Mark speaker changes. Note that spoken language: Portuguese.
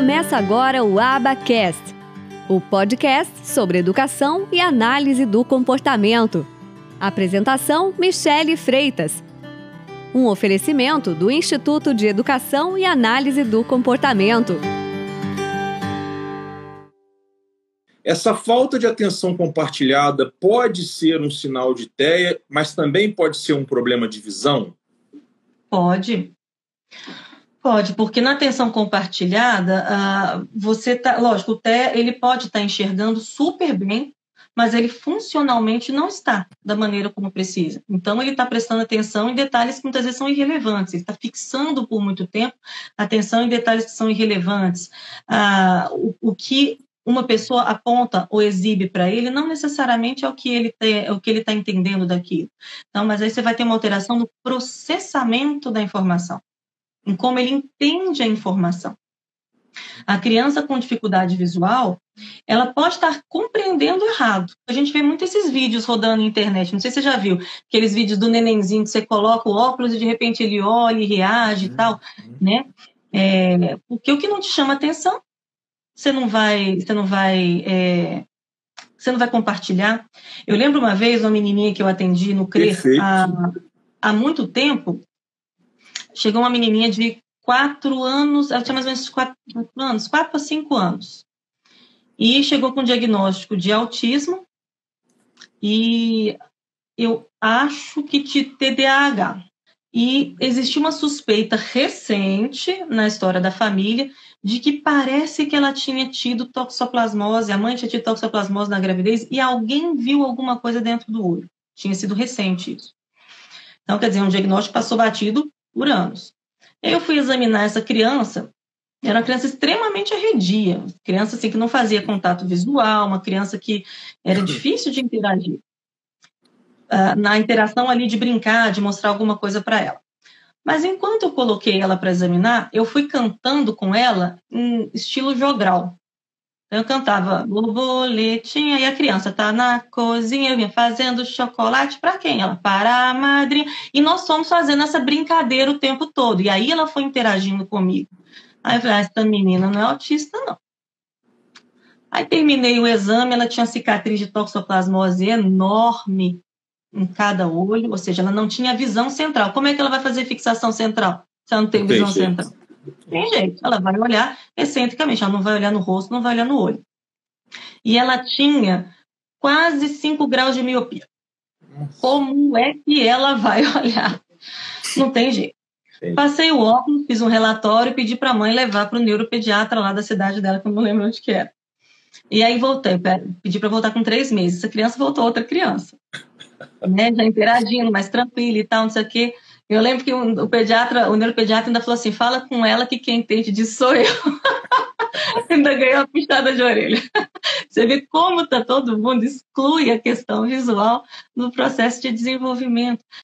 Speaker 1: Começa agora o Abacast, o podcast sobre educação e análise do comportamento. Apresentação: Michele Freitas. Um oferecimento do Instituto de Educação e Análise do Comportamento.
Speaker 2: Essa falta de atenção compartilhada pode ser um sinal de TEA, mas também pode ser um problema de visão?
Speaker 3: Pode. Pode, porque na atenção compartilhada, uh, você tá, lógico, o TEA ele pode estar tá enxergando super bem, mas ele funcionalmente não está da maneira como precisa. Então ele está prestando atenção em detalhes que muitas vezes são irrelevantes. Ele está fixando por muito tempo atenção em detalhes que são irrelevantes. Uh, o, o que uma pessoa aponta ou exibe para ele, não necessariamente é o que ele é o que ele está entendendo daquilo. Então, mas aí você vai ter uma alteração no processamento da informação em como ele entende a informação. A criança com dificuldade visual, ela pode estar compreendendo errado. A gente vê muito esses vídeos rodando na internet. Não sei se você já viu aqueles vídeos do nenenzinho que você coloca o óculos e de repente ele olha e reage e tal, né? É, porque o que não te chama atenção, você não vai, você não vai, é, você não vai compartilhar. Eu lembro uma vez uma menininha que eu atendi no CRE há, há muito tempo, chegou uma menininha de quatro anos, ela tinha mais ou menos quatro, anos, quatro a cinco anos. E chegou com diagnóstico de autismo e eu acho que de TDAH. E existiu uma suspeita recente na história da família de que parece que ela tinha tido toxoplasmose, a mãe tinha tido toxoplasmose na gravidez e alguém viu alguma coisa dentro do olho. Tinha sido recente isso. Então, quer dizer, um diagnóstico passou batido por anos. Eu fui examinar essa criança, era uma criança extremamente arredia, criança assim que não fazia contato visual, uma criança que era difícil de interagir. Uh, na interação ali de brincar, de mostrar alguma coisa para ela. Mas enquanto eu coloquei ela para examinar, eu fui cantando com ela em estilo jogral. Eu cantava borboletinha e a criança tá na cozinha, eu vinha fazendo chocolate para quem? Ela para a madrinha. E nós fomos fazendo essa brincadeira o tempo todo. E aí ela foi interagindo comigo. Aí eu falei, ah, essa menina não é autista, não. Aí terminei o exame, ela tinha cicatriz de toxoplasmose enorme em cada olho, ou seja, ela não tinha visão central. Como é que ela vai fazer fixação central se ela não tem visão central? Tem jeito, ela vai olhar excentricamente, ela não vai olhar no rosto, não vai olhar no olho. E ela tinha quase 5 graus de miopia. Como é que ela vai olhar? Não tem jeito. Passei o óculos, fiz um relatório e pedi para a mãe levar para o neuropediatra lá da cidade dela, que eu não lembro onde que era. E aí voltei, pedi para voltar com três meses. Essa criança voltou outra criança. Né, já interagindo, mais tranquila e tal, não sei o quê. Eu lembro que o, pediatra, o neuropediatra ainda falou assim: fala com ela que quem entende disso sou eu. ainda ganhou uma puxada de orelha. Você vê como tá todo mundo exclui a questão visual no processo de desenvolvimento.